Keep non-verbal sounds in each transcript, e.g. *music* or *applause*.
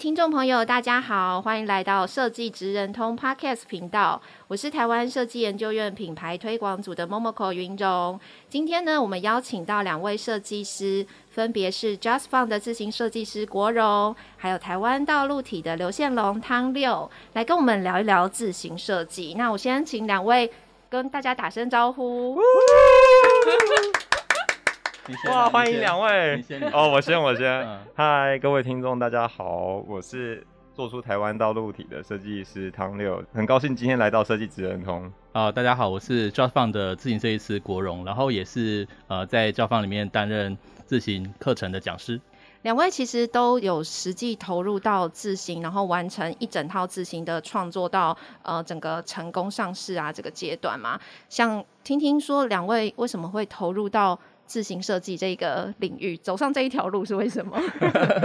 听众朋友，大家好，欢迎来到设计职人通 Podcast 频道。我是台湾设计研究院品牌推广组的 Momoko 云蓉。今天呢，我们邀请到两位设计师，分别是 Just Fun 的自行设计师国荣，还有台湾道路体的刘宪龙汤六，来跟我们聊一聊自行设计。那我先请两位跟大家打声招呼。*laughs* 哇，欢迎两位！哦，我先，我先。嗨，各位听众，大家好，我是做出台湾道路体的设计师汤六，很高兴今天来到设计职人通。啊、呃，大家好，我是 Just Fun 的自行设计师国荣，然后也是呃在 Just Fun 里面担任自行课程的讲师。两位其实都有实际投入到自行，然后完成一整套自行的创作到呃整个成功上市啊这个阶段嘛。想听听说两位为什么会投入到自行设计这个领域，走上这一条路是为什么？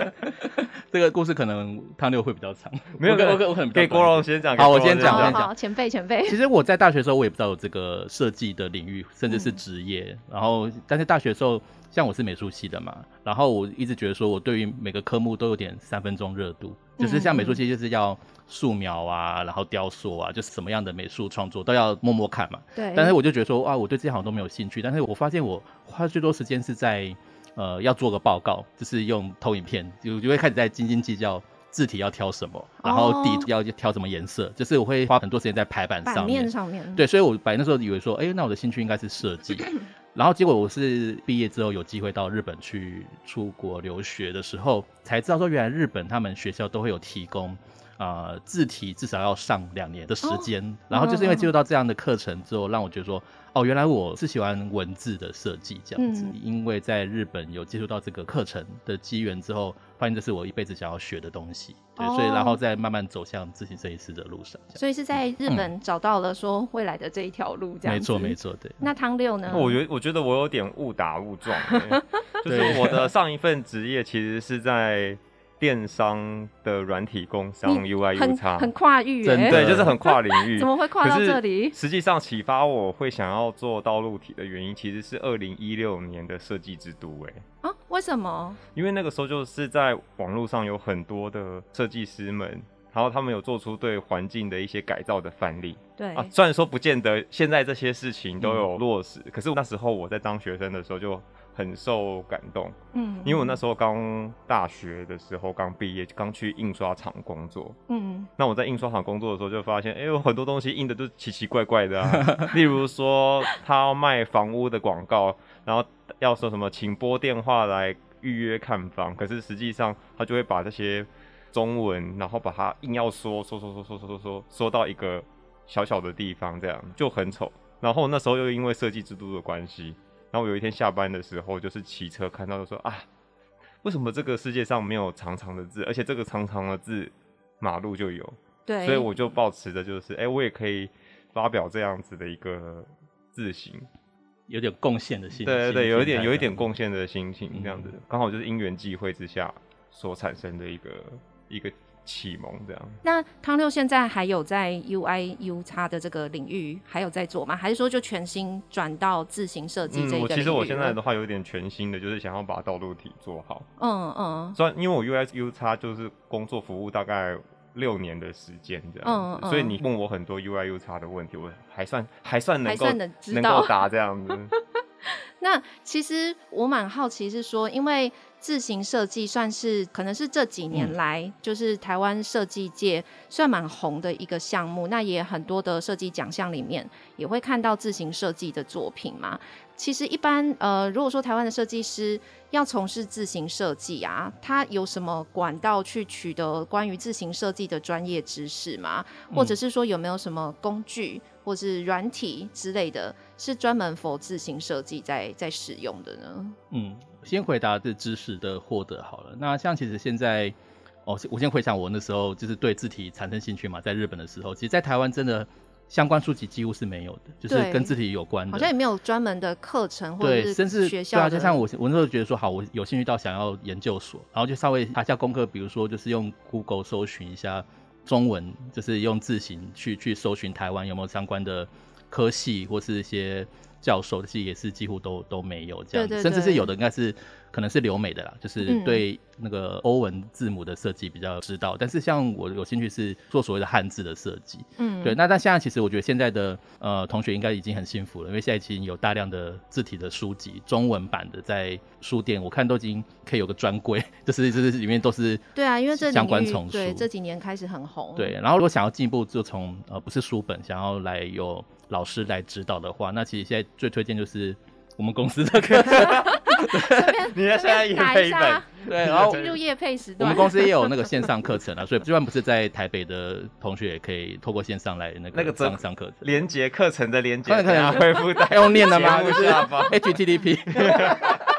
*laughs* 这个故事可能汤六会比较长，*laughs* 没有，我我可能给郭荣先讲。好，我先讲，先讲，前辈前辈。其实我在大学的时候，我也不知道有这个设计的领域，甚至是职业。嗯、然后，但是大学的时候，像我是美术系的嘛，然后我一直觉得说，我对于每个科目都有点三分钟热度。就是像美术系，就是要素描啊，然后雕塑啊，就是什么样的美术创作都要摸摸看嘛。对。但是我就觉得说，啊，我对这些好像都没有兴趣。但是我发现我花最多时间是在，呃，要做个报告，就是用投影片，就就会开始在斤斤计较字体要挑什么，然后底要挑什么颜色，就是我会花很多时间在排版上面。面上面。对，所以我本来那时候以为说，哎，那我的兴趣应该是设计。*clears throat* 然后结果我是毕业之后有机会到日本去出国留学的时候，才知道说原来日本他们学校都会有提供，啊、呃，字体至少要上两年的时间。哦、然后就是因为接触到这样的课程之后，让我觉得说，哦，原来我是喜欢文字的设计这样子。嗯、因为在日本有接触到这个课程的机缘之后，发现这是我一辈子想要学的东西。对，所以然后再慢慢走向自行设计师的路上，所以是在日本找到了说未来的这一条路，这样子。没错，没错，对。那汤六呢？我觉我觉得我有点误打误撞，*laughs* 就是我的上一份职业其实是在电商的软体工商 UI UX，很跨域，对，就是很跨领域。*laughs* 怎么会跨到这里？实际上启发我会想要做道路体的原因，其实是二零一六年的设计之都，哎。为什么？因为那个时候就是在网络上有很多的设计师们，然后他们有做出对环境的一些改造的范例。对啊，虽然说不见得现在这些事情都有落实，嗯、可是那时候我在当学生的时候就很受感动。嗯，因为我那时候刚大学的时候刚毕业，刚去印刷厂工作。嗯，那我在印刷厂工作的时候就发现，哎、欸，有很多东西印的都奇奇怪怪的啊。*laughs* 例如说，他要卖房屋的广告，然后。要说什么，请拨电话来预约看房，可是实际上他就会把这些中文，然后把它硬要说说说说说说说说到一个小小的地方，这样就很丑。然后那时候又因为设计制度的关系，然后有一天下班的时候，就是骑车看到就说啊，为什么这个世界上没有长长的字，而且这个长长的字马路就有？对，所以我就保持的就是，哎、欸，我也可以发表这样子的一个字形。有点贡献的心情，对对对，有一点有一点贡献的心情，这样子，刚、嗯、好就是因缘际会之下所产生的一个一个启蒙，这样。那汤六现在还有在 UI、U 叉的这个领域还有在做吗？还是说就全新转到自行设计这一个？嗯，我其实我现在的话有点全新的，就是想要把道路体做好。嗯嗯。虽然因为我 UI、U 叉就是工作服务大概。六年的时间这样子，嗯嗯、所以你问我很多 UI U 叉的问题，我还算 *laughs* 还算能够能够答这样子。*laughs* 那其实我蛮好奇是说，因为自行设计算是可能是这几年来、嗯、就是台湾设计界算蛮红的一个项目，那也很多的设计奖项里面也会看到自行设计的作品嘛。其实一般呃，如果说台湾的设计师要从事自行设计啊，他有什么管道去取得关于自行设计的专业知识吗？或者是说有没有什么工具或是软体之类的，是专门 for 自行设计在在使用的呢？嗯，先回答这知识的获得好了。那像其实现在，哦，我先回想我那时候就是对字体产生兴趣嘛，在日本的时候，其实，在台湾真的相关书籍几乎是没有的，就是跟字体有关的，好像也没有专门的课程或者是甚至学校的。对啊，就像我我那时候觉得说，好，我有兴趣到想要研究所，然后就稍微查一下功课，比如说就是用 Google 搜寻一下中文，就是用字形去去搜寻台湾有没有相关的科系或是一些。教授的其实也是几乎都都没有这样子，甚至是有的应该是可能是留美的啦，就是对那个欧文字母的设计比较知道。嗯、但是像我有兴趣是做所谓的汉字的设计，嗯，对。那但现在其实我觉得现在的呃同学应该已经很幸福了，因为现在已经有大量的字体的书籍，中文版的在书店，我看都已经可以有个专柜，*laughs* 就是就是里面都是对啊，因为这相关丛书，对这几年开始很红。对，然后如果想要进一步就从呃不是书本，想要来有。老师来指导的话，那其实现在最推荐就是我们公司的课程。*laughs* 你现在也配一本，对，然后进入夜配时段。我们公司也有那个线上课程啊，所以就算不是在台北的同学，也可以透过线上来那个那个上上课程。连接课程的连接，可以回复在用念的吗？不是 HTTP。*laughs* *laughs*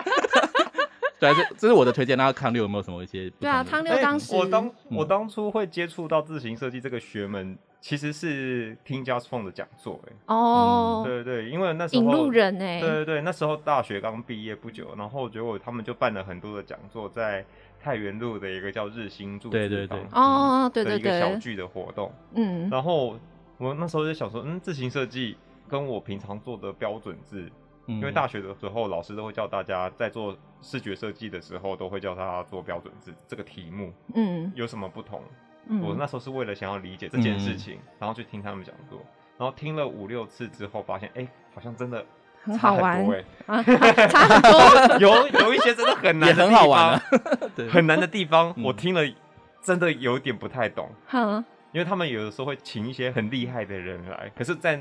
对，这这是我的推荐。那康六有没有什么一些？对啊，康六当时我当我当初会接触到字型设计这个学门。其实是听 JustFont 的讲座哎哦，对对，因为那时候引路人哎，对对对，那时候大学刚毕业不久，然后结果他们就办了很多的讲座，在太原路的一个叫日新住对对对哦，对对对，一个小聚的活动，嗯，然后我那时候就想说，嗯，字型设计跟我平常做的标准字，因为大学的时候老师都会叫大家在做视觉设计的时候都会叫他做标准字这个题目，嗯，有什么不同？我那时候是为了想要理解这件事情，嗯、然后去听他们讲座，然后听了五六次之后，发现哎、欸，好像真的很好玩哎，差很多，*laughs* 有有一些真的很难的地方，很好玩，*laughs* 很难的地方，我听了真的有点不太懂，嗯、因为他们有的时候会请一些很厉害的人来，可是，在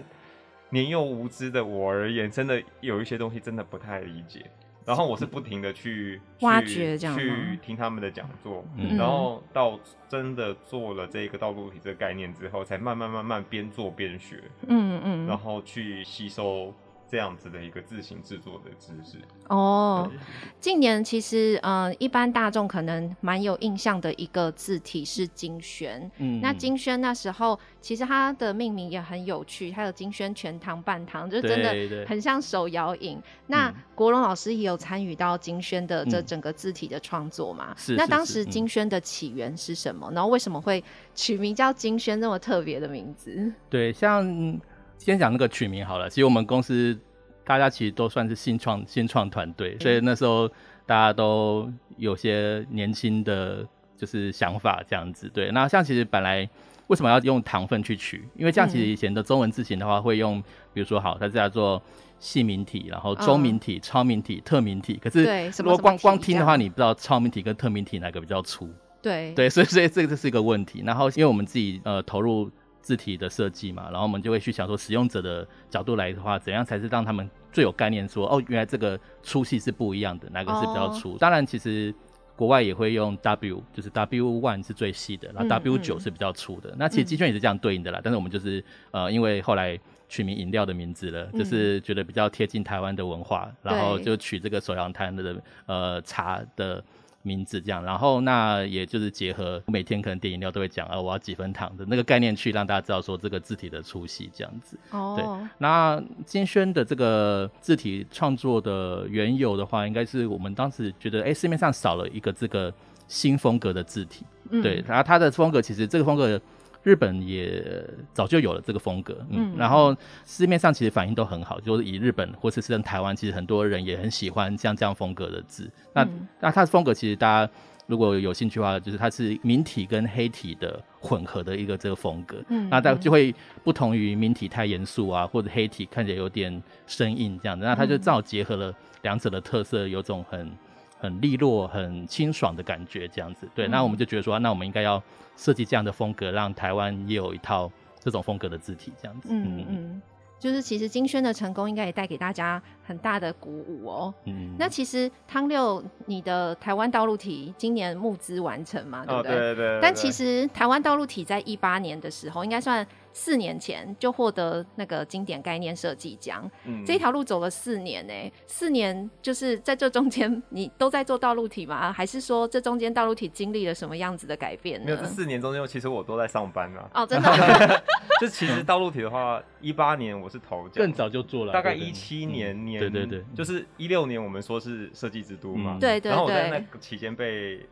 年幼无知的我而言，真的有一些东西真的不太理解。然后我是不停的去挖掘这样，去听他们的讲座，嗯、然后到真的做了这个道路体这个概念之后，才慢慢慢慢边做边学，嗯嗯，然后去吸收。这样子的一个自行制作的知识哦。近年其实，嗯、呃，一般大众可能蛮有印象的一个字体是金萱。嗯，那金萱那时候其实它的命名也很有趣，它有金萱全糖半糖，就真的很像手摇饮。那国荣老师也有参与到金萱的这整个字体的创作嘛？是、嗯。那当时金萱的起源是什么？然后为什么会取名叫金萱这么特别的名字？对，像。先讲那个取名好了。其实我们公司大家其实都算是新创新创团队，所以那时候大家都有些年轻的就是想法这样子。对，那像其实本来为什么要用糖分去取？因为这样其实以前的中文字型的话会用，比如说好，它叫做细明体，然后中明体、超明体、特明体。可是如果光光听的话，你不知道超明体跟特明体哪个比较粗。对对，所以所以这个是一个问题。然后因为我们自己呃投入。字体的设计嘛，然后我们就会去想说，使用者的角度来的话，怎样才是让他们最有概念说，哦，原来这个粗细是不一样的，哪个是比较粗？Oh. 当然，其实国外也会用 W，就是 W one 是最细的，然后 W 九是比较粗的。嗯嗯、那其实金萱也是这样对应的啦。嗯、但是我们就是呃，因为后来取名饮料的名字了，就是觉得比较贴近台湾的文化，嗯、然后就取这个手摇摊的呃茶的。名字这样，然后那也就是结合每天可能点饮料都会讲啊，我要几分糖的那个概念去让大家知道说这个字体的粗细这样子。哦，对。那金轩的这个字体创作的缘由的话，应该是我们当时觉得，哎，市面上少了一个这个新风格的字体。嗯。对，然后它的风格其实这个风格。日本也早就有了这个风格，嗯，嗯，然后市面上其实反应都很好，就是以日本或者是在台湾，其实很多人也很喜欢像这样风格的字。那、嗯、那它的风格其实大家如果有兴趣的话，就是它是明体跟黑体的混合的一个这个风格，嗯，那它就会不同于明体太严肃啊，或者黑体看起来有点生硬这样子，那它就正好结合了两者的特色，有种很。很利落、很清爽的感觉，这样子。对，嗯、那我们就觉得说，那我们应该要设计这样的风格，让台湾也有一套这种风格的字体，这样子。嗯嗯，嗯，就是其实金轩的成功，应该也带给大家很大的鼓舞哦。嗯，那其实汤六，你的台湾道路体今年募资完成嘛？对不对？哦、对，对，对，对。但其实台湾道路体在一八年的时候，应该算四年前就获得那个经典概念设计奖。嗯，这条路走了四年呢、欸，四年就是在这中间，你都在做道路体吗？还是说这中间道路体经历了什么样子的改变呢？没有，这四年中间其实我都在上班啊。哦，真的、*laughs* 啊。*laughs* 就其实道路体的话，一八年我是头奖，更早就做了，大概一七年年、嗯，对对对，就是一六年我们说是设计之都嘛，嗯、对，对对。然后我在那个期间被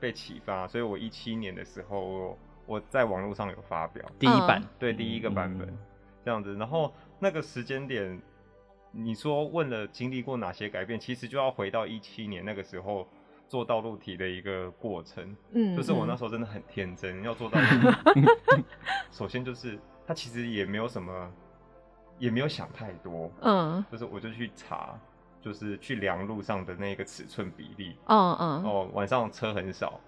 被启发，所以我一七年的时候我，在网络上有发表第一版，对第一个版本、嗯、这样子。然后那个时间点，你说问了经历过哪些改变，其实就要回到一七年那个时候做道路题的一个过程。嗯，就是我那时候真的很天真，要做道路体。*laughs* 首先就是。他其实也没有什么，也没有想太多，嗯，就是我就去查，就是去量路上的那个尺寸比例，嗯嗯，哦，晚上车很少，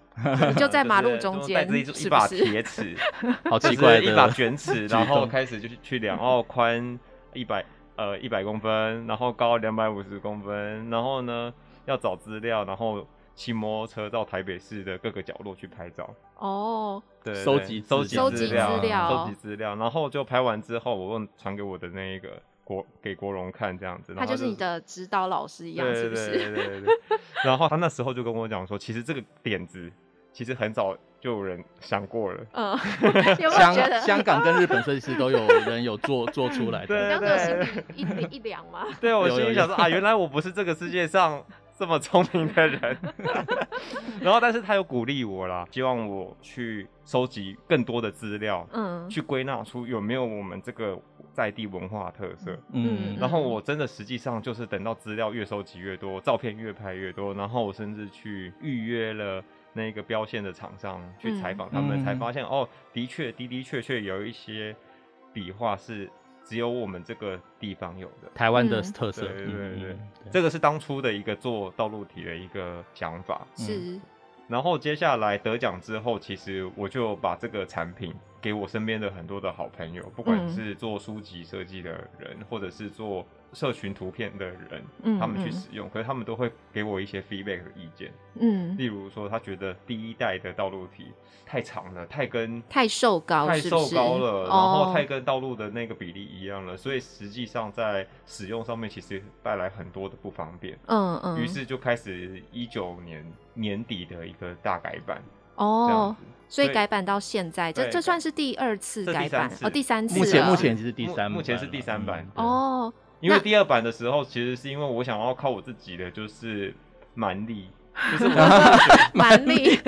你 *laughs* 就在马路中间，带着一把铁尺，*laughs* 好奇怪的，一把卷尺，*laughs* 然后开始就是去量，哦，宽一百呃一百公分，然后高两百五十公分，然后呢要找资料，然后。骑摩托车到台北市的各个角落去拍照哦，对，收集收集资料，收集资料，然后就拍完之后，我问传给我的那一个国给国荣看这样子，他就是你的指导老师一样，是不是？对对对对。然后他那时候就跟我讲说，其实这个点子其实很早就有人想过了，*laughs* 嗯，香香港跟日本设计师都有 *laughs* 人有做做出来的，对对，一一两吗？*laughs* 对，我心里想说啊，原来我不是这个世界上。这么聪明的人，然后但是他又鼓励我啦，希望我去收集更多的资料，嗯，去归纳出有没有我们这个在地文化特色，嗯，然后我真的实际上就是等到资料越收集越多，照片越拍越多，然后我甚至去预约了那个标线的厂商去采访他们，才发现哦，的确的的确确有一些笔画是。只有我们这个地方有的台湾的特色，对对对，对，这个是当初的一个做道路体的一个想法。是，然后接下来得奖之后，其实我就把这个产品给我身边的很多的好朋友，不管是做书籍设计的人，或者是做。社群图片的人，嗯，他们去使用，可是他们都会给我一些 feedback 的意见，嗯，例如说他觉得第一代的道路体太长了，太跟太瘦高，太瘦高了，然后太跟道路的那个比例一样了，所以实际上在使用上面其实带来很多的不方便，嗯嗯，于是就开始一九年年底的一个大改版，哦，所以改版到现在，这这算是第二次改版，哦，第三次，目前目前是第三，目前是第三版，哦。因为第二版的时候，其实是因为我想要靠我自己的就是蛮力，*laughs* 就是蛮力，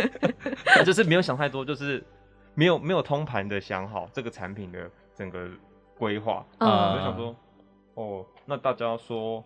就是没有想太多，就是没有没有通盘的想好这个产品的整个规划，嗯，我就想说，哦，那大家说。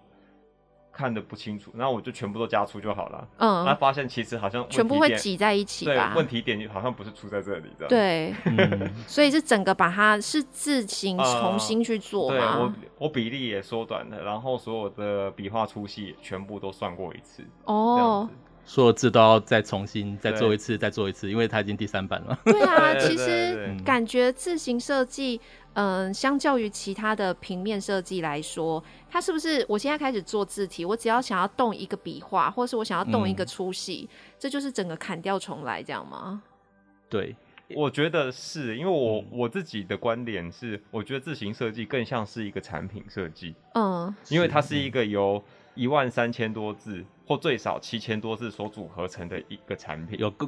看的不清楚，然后我就全部都加粗就好了。嗯，那发现其实好像全部会挤在一起吧。对，问题点好像不是出在这里的。对，嗯、*laughs* 所以是整个把它是自行重新去做？呃、对，我我比例也缩短了，然后所有的笔画粗细全部都算过一次。哦，所有字都要再重新再做一次，再做一次，因为它已经第三版了。*laughs* 对啊，其实感觉自行设计。嗯，相较于其他的平面设计来说，它是不是我现在开始做字体，我只要想要动一个笔画，或是我想要动一个粗细，嗯，这就是整个砍掉重来这样吗？对，我觉得是因为我我自己的观点是，我觉得字形设计更像是一个产品设计，嗯，因为它是一个由一万三千多字。或最少七千多字所组合成的一个产品，有个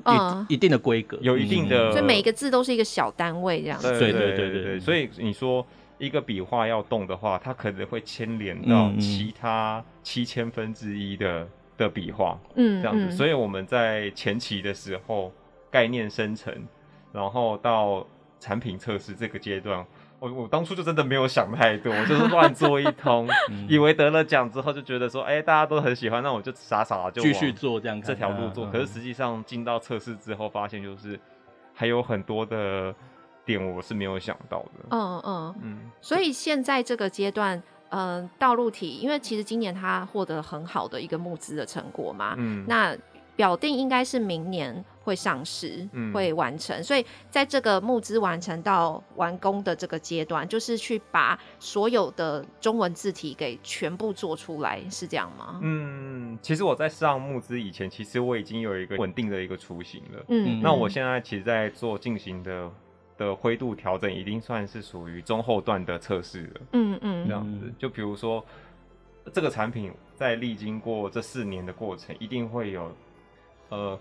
一一定的规格，有一定的，所以每一个字都是一个小单位这样子。对对对对对。所以你说一个笔画要动的话，它可能会牵连到其他七千分之一的的笔画，嗯，这样子。所以我们在前期的时候，概念生成，然后到产品测试这个阶段。我我当初就真的没有想太多，我就是乱做一通，*laughs* 以为得了奖之后就觉得说，哎、欸，大家都很喜欢，那我就傻傻的就继续做这样这条路做。可是实际上进到测试之后，发现就是还有很多的点我是没有想到的。嗯嗯嗯。所以现在这个阶段，嗯、呃，道路体，因为其实今年他获得很好的一个募资的成果嘛，嗯，那。表定应该是明年会上市，嗯，会完成。所以在这个募资完成到完工的这个阶段，就是去把所有的中文字体给全部做出来，是这样吗？嗯，其实我在上募资以前，其实我已经有一个稳定的一个雏形了。嗯，那我现在其实在做进行的的灰度调整，已经算是属于中后段的测试了。嗯嗯，这样子，就比如说这个产品在历经过这四年的过程，一定会有呃。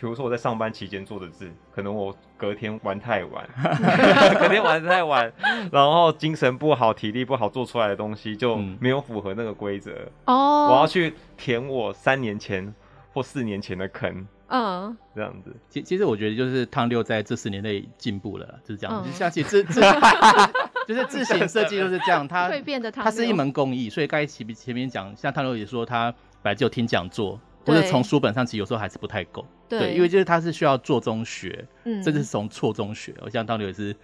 比如说我在上班期间做的字，可能我隔天玩太晚，*laughs* 隔天玩太晚，*laughs* 然后精神不好、体力不好，做出来的东西就没有符合那个规则。哦、嗯，我要去填我三年前或四年前的坑。嗯，这样子。其其实我觉得就是汤六在这四年内进步了，就是这样子。像其实字字就是字形设计就是这样，它它是一门工艺，所以刚才前前面讲，像汤六也说他本来就听讲座。或者从书本上，其实有时候还是不太够，对，因为就是它是需要做中学，嗯，甚至是从错中学。我像当年也是，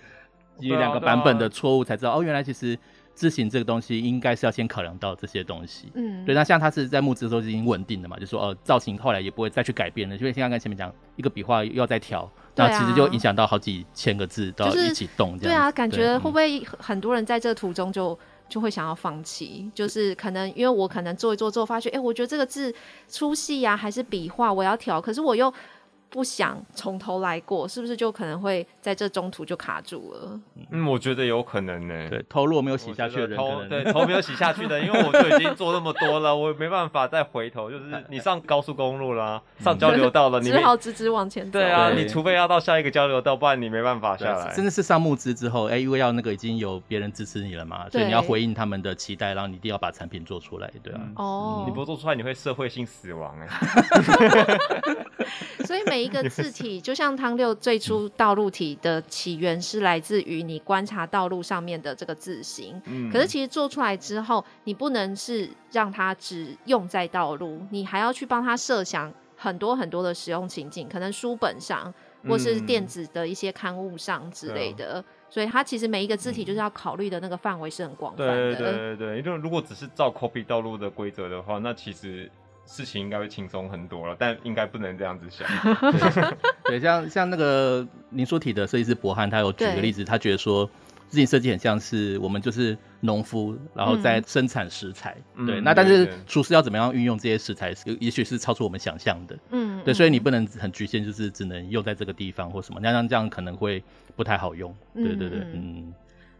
因为两个版本的错误才知道，哦，原来其实字形这个东西应该是要先考量到这些东西，嗯，对。那像它是在木质的时候就已经稳定的嘛，就说哦，造型后来也不会再去改变了，因为像刚才前面讲，一个笔画又要再调，那其实就影响到好几千个字都要一起动，这样。对啊，感觉会不会很多人在这途中就。就会想要放弃，就是可能因为我可能做一做之后发现，哎、我觉得这个字粗细呀，还是笔画我要调，可是我又。不想从头来过，是不是就可能会在这中途就卡住了？嗯，我觉得有可能呢、欸。对，头如果没有洗下去的人，头对头没有洗下去的，因为我就已经做那么多了，我没办法再回头。就是 *laughs* 你上高速公路啦，上交流道了，*laughs* 你只好直直往前走。对啊，你除非要到下一个交流道，不然你没办法下来。真的是上募资之后，哎、欸，因为要那个已经有别人支持你了嘛，所以你要回应他们的期待，然后你一定要把产品做出来，对啊。哦、嗯，你不做出来，你会社会性死亡哎、欸。*laughs* 所以每一个字 *laughs* 体，就像汤六最初道路体的起源是来自于你观察道路上面的这个字形。嗯。可是其实做出来之后，你不能是让它只用在道路，你还要去帮它设想很多很多的使用情景，可能书本上或是电子的一些刊物上之类的。嗯、所以它其实每一个字体就是要考虑的那个范围是很广泛的。对对对对，因为如果只是照 copy 道路的规则的话，那其实。事情应该会轻松很多了，但应该不能这样子想。*laughs* 对，像像那个您说体的设计师博汉，他有举个例子，他觉得说，自己设计很像是我们就是农夫，然后在生产食材。嗯、对，那但是厨师要怎么样运用这些食材，也许是超出我们想象的。嗯，对，所以你不能很局限，就是只能用在这个地方或什么，那样这样可能会不太好用。对对对，嗯。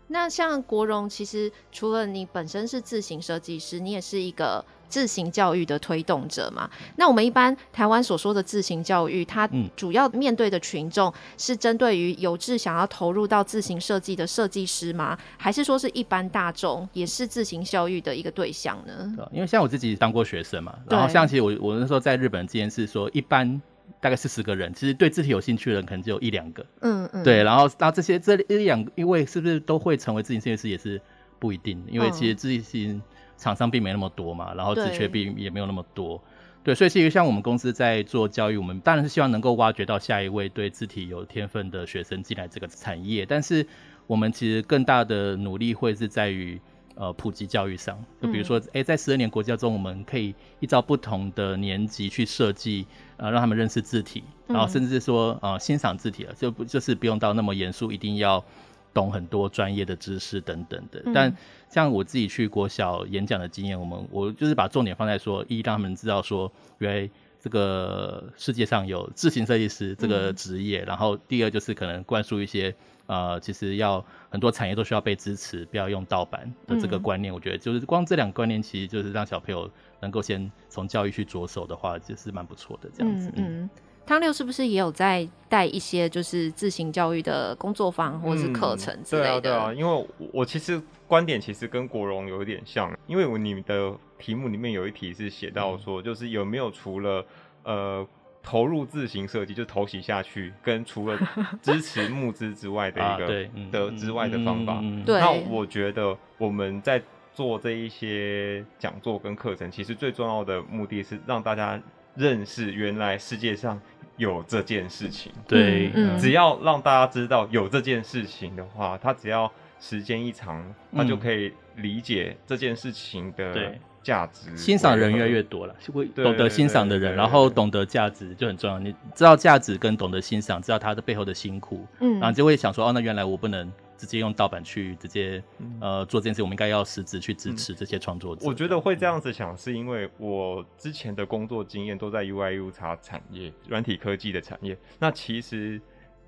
那像国荣，其实除了你本身是自行设计师，你也是一个字型教育的推动者嘛。那我们一般台湾所说的自行教育，它主要面对的群众是针对于有志想要投入到自行设计的设计师吗？还是说是一般大众也是自行教育的一个对象呢？因为像我自己当过学生嘛，然后像其实我我那时候在日本之前是说一般。大概四十个人，其实对字体有兴趣的人可能只有一两个。嗯嗯。对，然后那这些这一两，因为是不是都会成为字型设计师也是不一定，因为其实字型厂商并没那么多嘛，然后职缺并也没有那么多。对，对，所以其实像我们公司在做教育，我们当然是希望能够挖掘到下一位对字体有天分的学生进来这个产业，但是我们其实更大的努力会是在于。呃，普及教育上，就比如说，哎、在十二年国教中，我们可以依照不同的年级去设计，呃，让他们认识字体，然后甚至是说，呃，欣赏字体了，就不就是不用到那么严肃，一定要懂很多专业的知识等等的。嗯、但像我自己去国小演讲的经验，我们我就是把重点放在说，一让他们知道说，原来这个世界上有自行设计师这个职业，嗯、然后第二就是可能灌输一些。呃，其实要很多产业都需要被支持，不要用盗版的这个观念。嗯、我觉得就是光这两个观念，其实就是让小朋友能够先从教育去着手的话，就是蛮不错的这样子。嗯，汤六是不是也有在带一些就是自行教育的工作坊或者是课程之类的？嗯、对啊，对啊，因为我其实观点其实跟国荣有一点像，因为我你的题目里面有一题是写到说，就是有没有除了呃。投入自行设计就投洗下去，跟除了 *laughs* 支持募资之外的一个的之外的方法。那我觉得我们在做这一些讲座跟课程，其实最重要的目的是让大家认识原来世界上有这件事情。对，只要让大家知道有这件事情的话，他只要时间一长，他就可以理解这件事情的。价值欣赏人越来越多了，会懂得欣赏的人，然后懂得价值就很重要。你知道价值跟懂得欣赏，知道他的背后的辛苦，嗯，然后就会想说，哦，那原来我不能直接用盗版去直接呃做这件事，我们应该要实质去支持这些创作者。我觉得会这样子想，是因为我之前的工作经验都在 UI UX 产业、软体科技的产业。那其实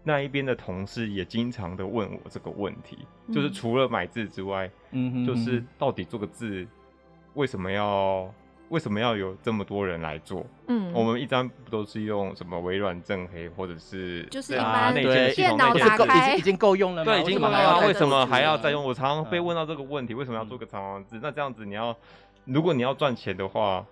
那一边的同事也经常的问我这个问题，嗯、就是除了买字之外，嗯哼哼，就是到底做个字为什么要为什么要有这么多人来做？嗯，我们一般不都是用什么微软正黑或者是就是一般内建系统那些已经已经够用了吗？对，已经够用了，为什么还要再用？我常常被问到这个问题，为什么要做个长王字？那这样子你要如果你要赚钱的话。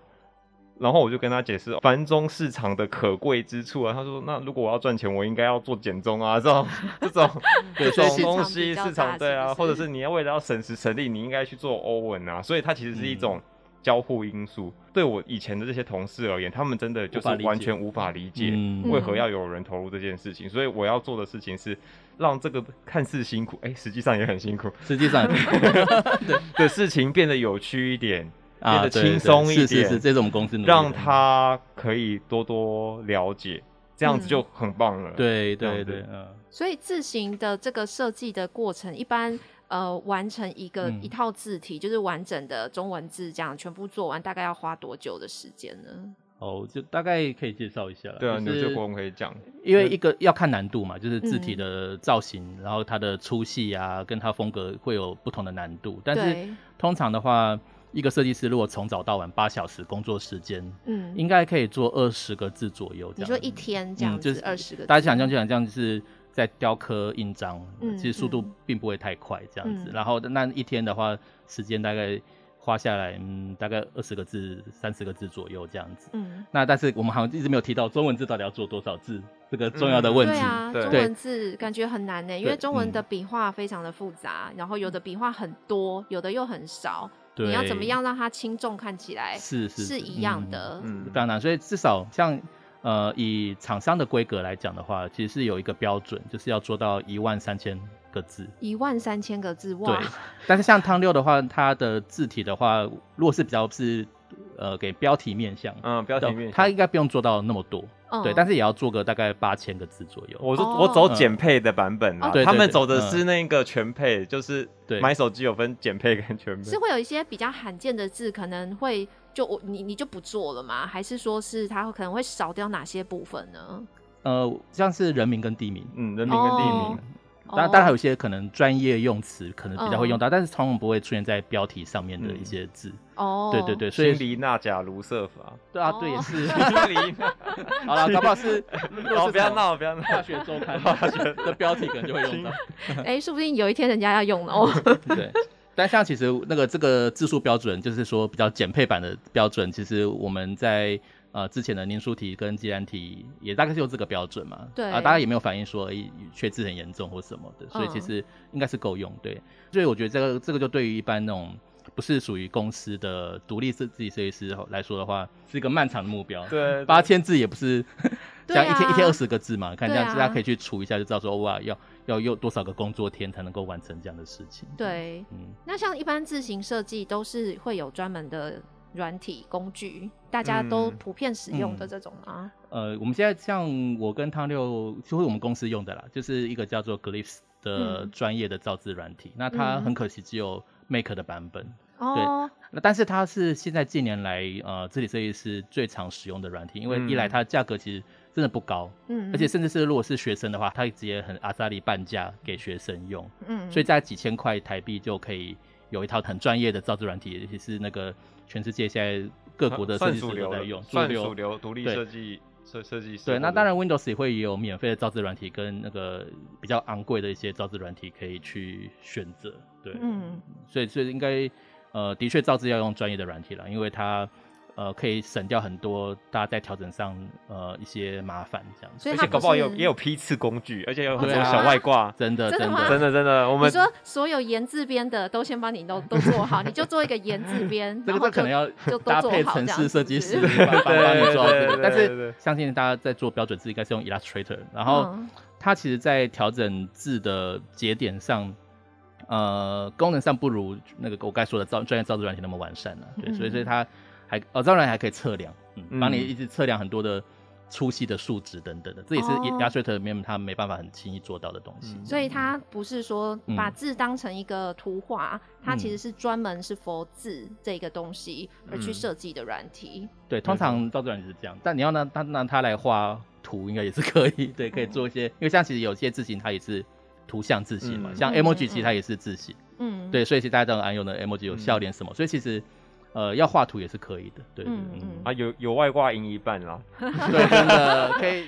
然后我就跟他解释繁中市场的可贵之处啊，他说：“那如果我要赚钱，我应该要做简中啊，这种这种 *laughs* 这种东西市场对啊，或者是你要为了要省时省力，你应该去做欧文啊。所以它其实是一种交互因素。嗯、对我以前的这些同事而言，他们真的就是完全无法理解为何要有人投入这件事情。嗯、所以我要做的事情是让这个看似辛苦，哎，实际上也很辛苦，实际上 *laughs* 对的事情变得有趣一点。”变得轻松一点，是是是，这是我们公司让他可以多多了解，这样子就很棒了。对对对，嗯。所以字形的这个设计的过程，一般呃完成一个一套字体，就是完整的中文字，这样全部做完，大概要花多久的时间呢？哦，就大概可以介绍一下。对啊，就是我们可以讲，因为一个要看难度嘛，就是字体的造型，然后它的粗细啊，跟它风格会有不同的难度。但是通常的话。一个设计师如果从早到晚八小时工作时间，嗯，应该可以做二十个字左右。你说一天这样子，就是二十个字。大家想象就想这样，就是在雕刻印章，嗯，其实速度并不会太快，这样子。嗯、然后那一天的话，时间大概花下来，嗯，大概二十个字、三十个字左右这样子。嗯，那但是我们好像一直没有提到中文字到底要做多少字这个重要的问题。嗯、对啊，中文字感觉很难呢，因为中文的笔画非常的复杂，然后有的笔画很多，有的又很少。你要怎么样让它轻重看起来是是是一样的？嗯，非常难。所以至少像呃以厂商的规格来讲的话，其实是有一个标准，就是要做到一万三千个字。一万三千个字，哇！对。*laughs* 但是像汤六的话，它的字体的话，如果是比较是呃给标题面向，嗯，标题面向，它应该不用做到那么多。对，但是也要做个大概八千个字左右。我说我走简配的版本啊，他们走的是那个全配，就是买手机有分简配跟全配。是会有一些比较罕见的字，可能会就我你你就不做了吗？还是说是它可能会少掉哪些部分呢？呃，像是人名跟地名，嗯，人名跟地名。当然，当然还有一些可能专业用词可能比较会用到，但是通常不会出现在标题上面的一些字。哦，对对对，所以氢锂钠钾卢瑟法。对啊，对也是。*laughs* 好了，搞不好是。*laughs* 好，不要闹，不要闹。化学周刊 *laughs* 化学的标题可能就会用到。哎，说不定有一天人家要用了哦。对，但像其实那个这个字数标准，就是说比较简配版的标准，其实我们在。呃，之前的年书题跟计算题也大概是用这个标准嘛，对啊，大家也没有反映说缺字很严重或什么的，所以其实应该是够用，对。所以我觉得这个这个就对于一般那种不是属于公司的独立设计设计师来说的话，是一个漫长的目标。对，八千字也不是 *laughs* 像一天一天二十个字嘛，看这样大家可以去除一下就知道说哇，要要用多少个工作天才能够完成这样的事情。对，嗯，那像一般自行设计都是会有专门的。软体工具，大家都普遍使用的这种啊、嗯嗯。呃，我们现在像我跟汤六，就是我们公司用的啦，就是一个叫做 Glyphs 的专业的造字软体。嗯、那它很可惜只有 Make 的版本。哦。对。那但是它是现在近年来呃字体设计师最常使用的软体，因为一来它价格其实真的不高，嗯，而且甚至是如果是学生的话，它直接很阿萨利半价给学生用，嗯，所以在几千块台币就可以有一套很专业的造字软体，尤其是那个。全世界现在各国的设计师都在用，算主流独立设计设设计师。对，那当然 Windows 也会有免费的造字软体跟那个比较昂贵的一些造字软体可以去选择。对，嗯，所以所以应该呃的确造字要用专业的软体了，因为它。呃，可以省掉很多大家在调整上呃一些麻烦这样子，所以而且搞不好也有也有批次工具，而且有很多小外挂，啊，真的真的真的真的。我们你说所有言字边的都先帮你都都做好，你就做一个言字边，这个这可能要搭配城市设计师帮帮你做。但是相信大家在做标准字应该是用 Illustrator，然后它其实在调整字的节点上，呃，功能上不如那个我刚才说的造专业造字软体那么完善了，啊，对，所以所以它。还哦，当然还可以测量，嗯，帮你一直测量很多的粗细的数值等等的，这也是 Illustrator 里面它没办法很轻易做到的东西。所以它不是说把字当成一个图画，它其实是专门是 for 字这个东西而去设计的软体。对，通常造字软体是这样，但你要拿它拿它来画图应该也是可以，对，可以做一些，因为像其实有些字型它也是图像字型嘛，嗯、像 emoji 其实它也是字型，嗯，对，所以其实大家都很爱用的 emoji 有笑脸什么，嗯、所以其实。呃，要画图也是可以的，对啊，有有外挂赢一半啦，*laughs* 对，真的可以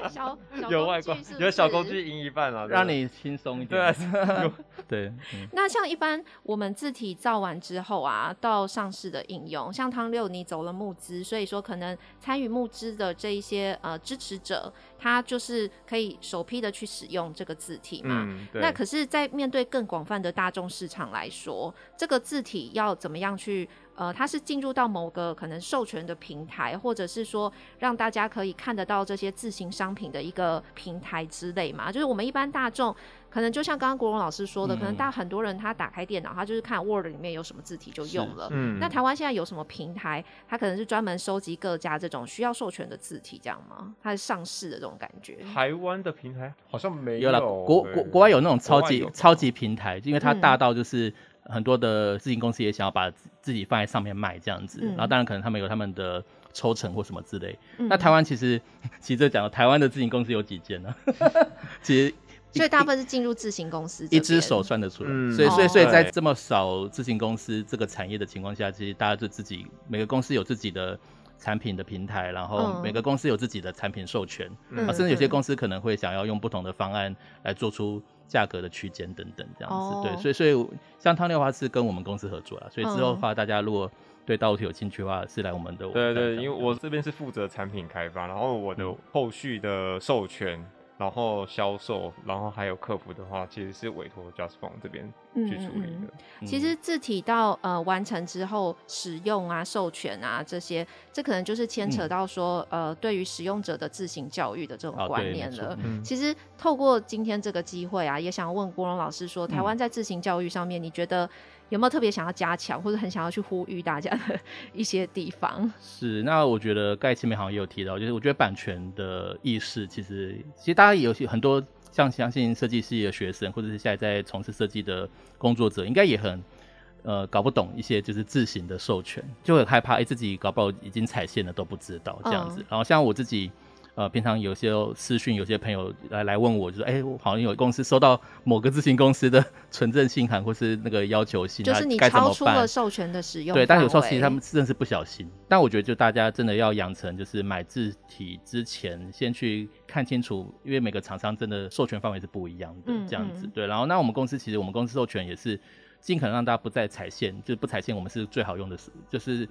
有外挂，有小工具赢一半啦，让你轻松一点，对、啊，*laughs* 对。嗯、那像一般我们字体造完之后啊，到上市的应用，像汤六你走了募资，所以说可能参与募资的这一些呃支持者，他就是可以首批的去使用这个字体嘛。嗯、那可是，在面对更广泛的大众市场来说，这个字体要怎么样去？呃，它是进入到某个可能授权的平台，或者是说让大家可以看得到这些自行商品的一个平台之类嘛？就是我们一般大众可能就像刚刚国荣老师说的，嗯、可能大很多人他打开电脑，他就是看 Word 里面有什么字体就用了。嗯。那台湾现在有什么平台，它可能是专门收集各家这种需要授权的字体，这样吗？它是上市的这种感觉？台湾的平台好像没有，有了国国国外有那种超级超级平台，因为它大到就是。很多的自营公司也想要把自己放在上面卖这样子，嗯、然后当然可能他们有他们的抽成或什么之类。嗯、那台湾其实，其实这讲台湾的自营公司有几间呢？*laughs* 其实，所以大部分是进入自行公司，一只手算得出来。嗯、所以，所以，所以在这么少自行公司这个产业的情况下，其实大家就自己每个公司有自己的产品的平台，然后每个公司有自己的产品授权，嗯、甚至有些公司可能会想要用不同的方案来做出。价格的区间等等这样子，oh. 对，所以所以像汤六的话是跟我们公司合作了，所以之后的话，大家如果对导体有兴趣的话，是来我们的。对对，因为我这边是负责产品开发，然后我的后续的授权。然后销售，然后还有客服的话，其实是委托 justfont 这边去处理的。嗯嗯、其实字体到呃完成之后使用啊、授权啊这些，这可能就是牵扯到说、嗯、呃对于使用者的自行教育的这种观念了。其实透过今天这个机会啊，也想问郭荣老师说，台湾在自行教育上面，你觉得？有没有特别想要加强，或者很想要去呼吁大家的 *laughs* 一些地方？是，那我觉得盖茨美好像也有提到，就是我觉得版权的意识，其实其实大家也有很多像相信设计系的学生，或者是现在在从事设计的工作者，应该也很呃搞不懂一些就是自行的授权，就很害怕，哎、欸，自己搞不好已经踩线了都不知道这样子。嗯、然后像我自己。呃，平常有些私讯，有些朋友来来问我，就说，哎、欸，我好像有公司收到某个咨询公司的 *laughs* 存证信函，或是那个要求信，就是你超出了授权的使用。对，但有时候其实他们真的是不小心。但我觉得，就大家真的要养成，就是买字体之前先去看清楚，因为每个厂商真的授权范围是不一样的，这样子。对，然后那我们公司其实我们公司授权也是尽可能让大家不再踩线，就是不踩线，我们是最好用的，是就是。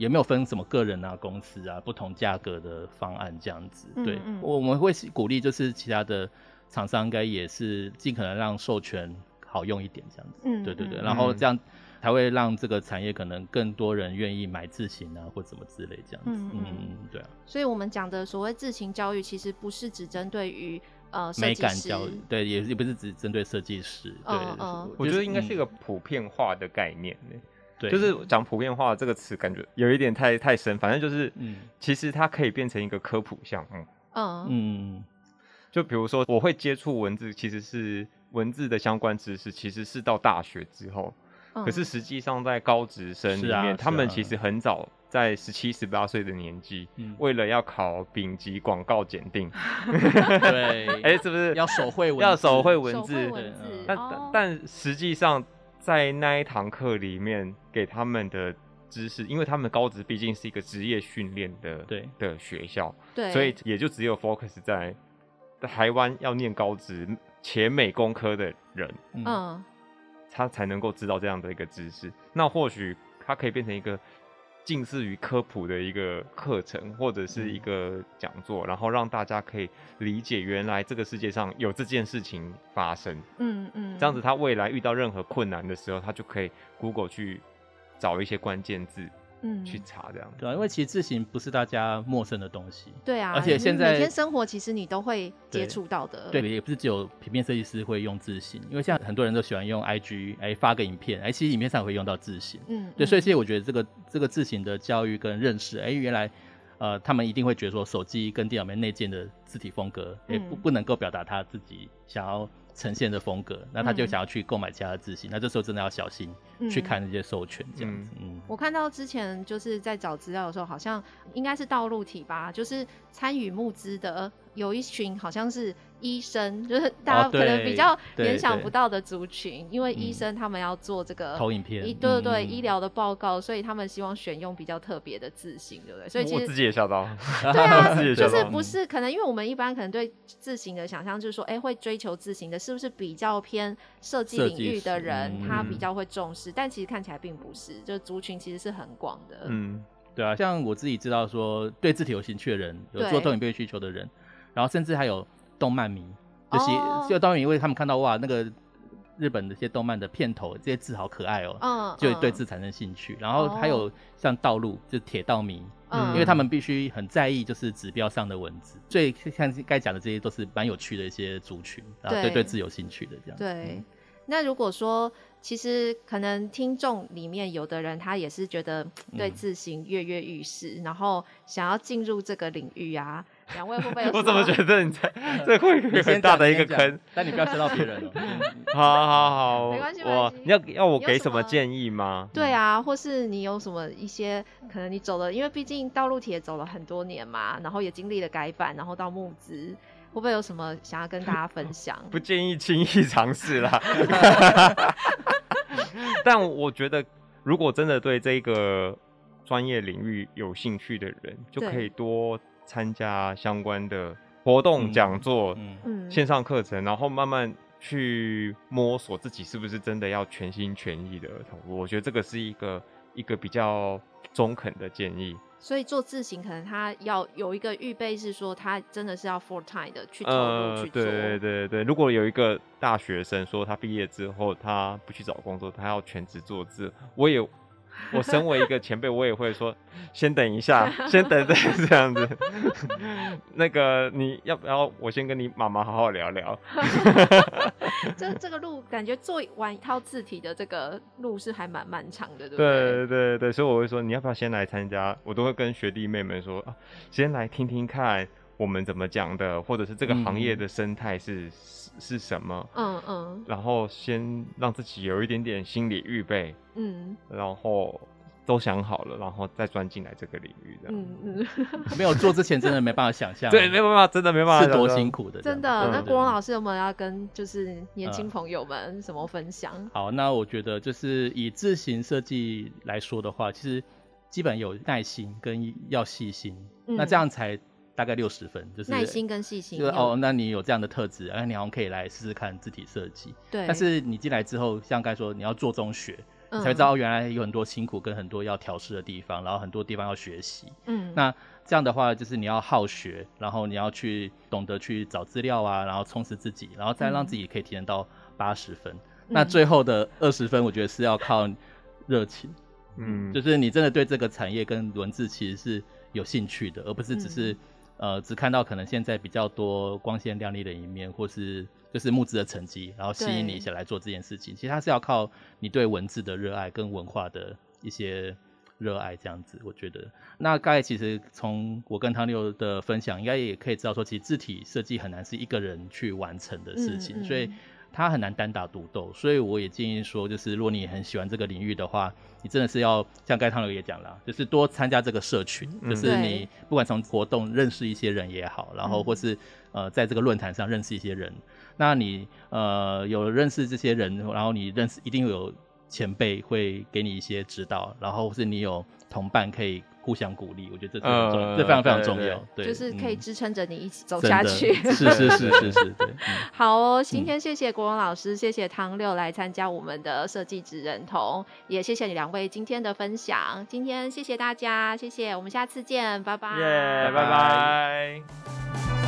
也没有分什么个人啊、公司啊，不同价格的方案这样子。对，嗯嗯、我们会鼓励，就是其他的厂商应该也是尽可能让授权好用一点这样子。嗯，对对对，然后这样才会让这个产业可能更多人愿意买自行啊，或什么之类这样子。嗯嗯，嗯，对啊。所以我们讲的所谓自行教育，其实不是只针对于呃美感教育，对，也也不是只针对设计师。对，嗯嗯、我觉得应该是一个普遍化的概念对就是讲普遍化这个词，感觉有一点太太深。反正就是，嗯，其实它可以变成一个科普项目。嗯嗯，就比如说，我会接触文字，其实是文字的相关知识，其实是到大学之后。嗯、可是实际上，在高职生里面，啊啊、他们其实很早在十七、十八岁的年纪，嗯、为了要考丙级广告检定，对，*laughs* 哎、欸，是不是要手绘要手绘文字？但但实际上。在那一堂课里面给他们的知识，因为他们高职毕竟是一个职业训练的对的学校，对，所以也就只有 focus 在台湾要念高职且美工科的人，嗯，他才能够知道这样的一个知识。那或许他可以变成一个。近似于科普的一个课程或者是一个讲座，嗯、然后让大家可以理解原来这个世界上有这件事情发生。嗯嗯，嗯这样子他未来遇到任何困难的时候，他就可以 Google 去找一些关键字。嗯，去查这样对啊，因为其实字型不是大家陌生的东西。对啊，而且现在每天生活其实你都会接触到的。对，也不是只有平面设计师会用字型，因为现在很多人都喜欢用 IG 哎发个影片，哎，其实影片上也会用到字型。嗯，对，所以其实我觉得这个这个字型的教育跟认识，哎，原来呃他们一定会觉得说手机跟电脑里面内建的字体风格，哎不不能够表达他自己想要呈现的风格，那他就想要去购买其他的字型，嗯、那这时候真的要小心去看那些授权这样子。嗯，我看到之前就是在找资料的时候，好像应该是道路体吧，就是参与募资的有一群好像是。医生 *laughs* 就是大家可能比较联想不到的族群，因为医生他们要做这个投影片，对对对，医疗的报告，所以他们希望选用比较特别的字型，对不对？所以其实我自己也吓到，*laughs* 对啊，就是不是可能因为我们一般可能对字型的想象就是说，哎，会追求字型的，是不是比较偏设计领域的人，他比较会重视？但其实看起来并不是，就是族群其实是很广的。嗯，对啊，像我自己知道说，对字体有兴趣的人，有做投影片需求的人，然后甚至还有。动漫迷，就是就当然因为他们看到哇，那个日本的一些动漫的片头，这些字好可爱哦、喔，就对字产生兴趣。然后还有像道路，就是铁道迷，嗯。因为他们必须很在意就是指标上的文字，所以像该讲的这些都是蛮有趣的一些族群，然后对对字有兴趣的这样。对，那如果说其实可能听众里面有的人他也是觉得对字形跃跃欲试，然后想要进入这个领域啊。两位会不会有？*laughs* 我怎么觉得你在 *laughs* 这会有很大的一个坑？但你不要说到别人 *laughs* 了。好好好，没关系。我你要要我给什么建议吗？对啊，或是你有什么一些可能你走了，因为毕竟道路体也走了很多年嘛，然后也经历了改版，然后到募资，会不会有什么想要跟大家分享？不建议轻易尝试啦。但我觉得，如果真的对这个专业领域有兴趣的人，就可以多。参加相关的活动、讲座、线上课程，然后慢慢去摸索自己是不是真的要全心全意的投入。我觉得这个是一个一个比较中肯的建议。所以做自行，可能他要有一个预备，是说他真的是要 full time 的去投入去做。对对对对，如果有一个大学生说他毕业之后他不去找工作，他要全职做字，我也。我身为一个前辈，我也会说，先等一下，*laughs* 先等等这样子。*laughs* 那个你要不要我先跟你妈妈好好聊聊？*laughs* 这这个路感觉做完一套字体的这个路是还蛮漫长的，对不对？对对对，所以我会说，你要不要先来参加？我都会跟学弟妹们说啊，先来听听看。我们怎么讲的，或者是这个行业的生态是、嗯、是是什么？嗯嗯。然后先让自己有一点点心理预备，嗯。然后都想好了，然后再钻进来这个领域的。嗯嗯。没有做之前，真的没办法想象。*laughs* 对，没办法，真的没办法。是多辛苦的。真的。那国荣老师有没有要跟就是年轻朋友们什么分享？嗯、好，那我觉得就是以自行设计来说的话，其实基本有耐心跟要细心，嗯、那这样才。大概六十分，就是耐心跟细心。就是哦，那你有这样的特质，哎，你好像可以来试试看字体设计。对。但是你进来之后，像刚才说，你要做中学，嗯、才知道原来有很多辛苦跟很多要调试的地方，然后很多地方要学习。嗯。那这样的话，就是你要好学，然后你要去懂得去找资料啊，然后充实自己，然后再让自己可以提升到八十分。嗯、那最后的二十分，我觉得是要靠热情。嗯。就是你真的对这个产业跟文字其实是有兴趣的，而不是只是、嗯。呃，只看到可能现在比较多光鲜亮丽的一面，或是就是募资的成绩，然后吸引你一起来做这件事情。其实它是要靠你对文字的热爱跟文化的一些热爱这样子。我觉得，那刚才其实从我跟汤六的分享，应该也可以知道说，其实字体设计很难是一个人去完成的事情，嗯嗯、所以。他很难单打独斗，所以我也建议说，就是如果你很喜欢这个领域的话，你真的是要像刚才汤刘也讲了，就是多参加这个社群，嗯、就是你不管从活动认识一些人也好，然后或是呃在这个论坛上认识一些人，嗯、那你呃有认识这些人，然后你认识一定有前辈会给你一些指导，然后或是你有同伴可以。互相鼓励，我觉得这很重要，这非常非常重要，对，就是可以支撑着你一起走下去。是是是是是，对。*laughs* 好哦，今天谢谢国荣老师，谢谢汤六来参加我们的设计职人同，也谢谢你两位今天的分享。今天谢谢大家，谢谢，我们下次见，拜拜，耶，拜拜。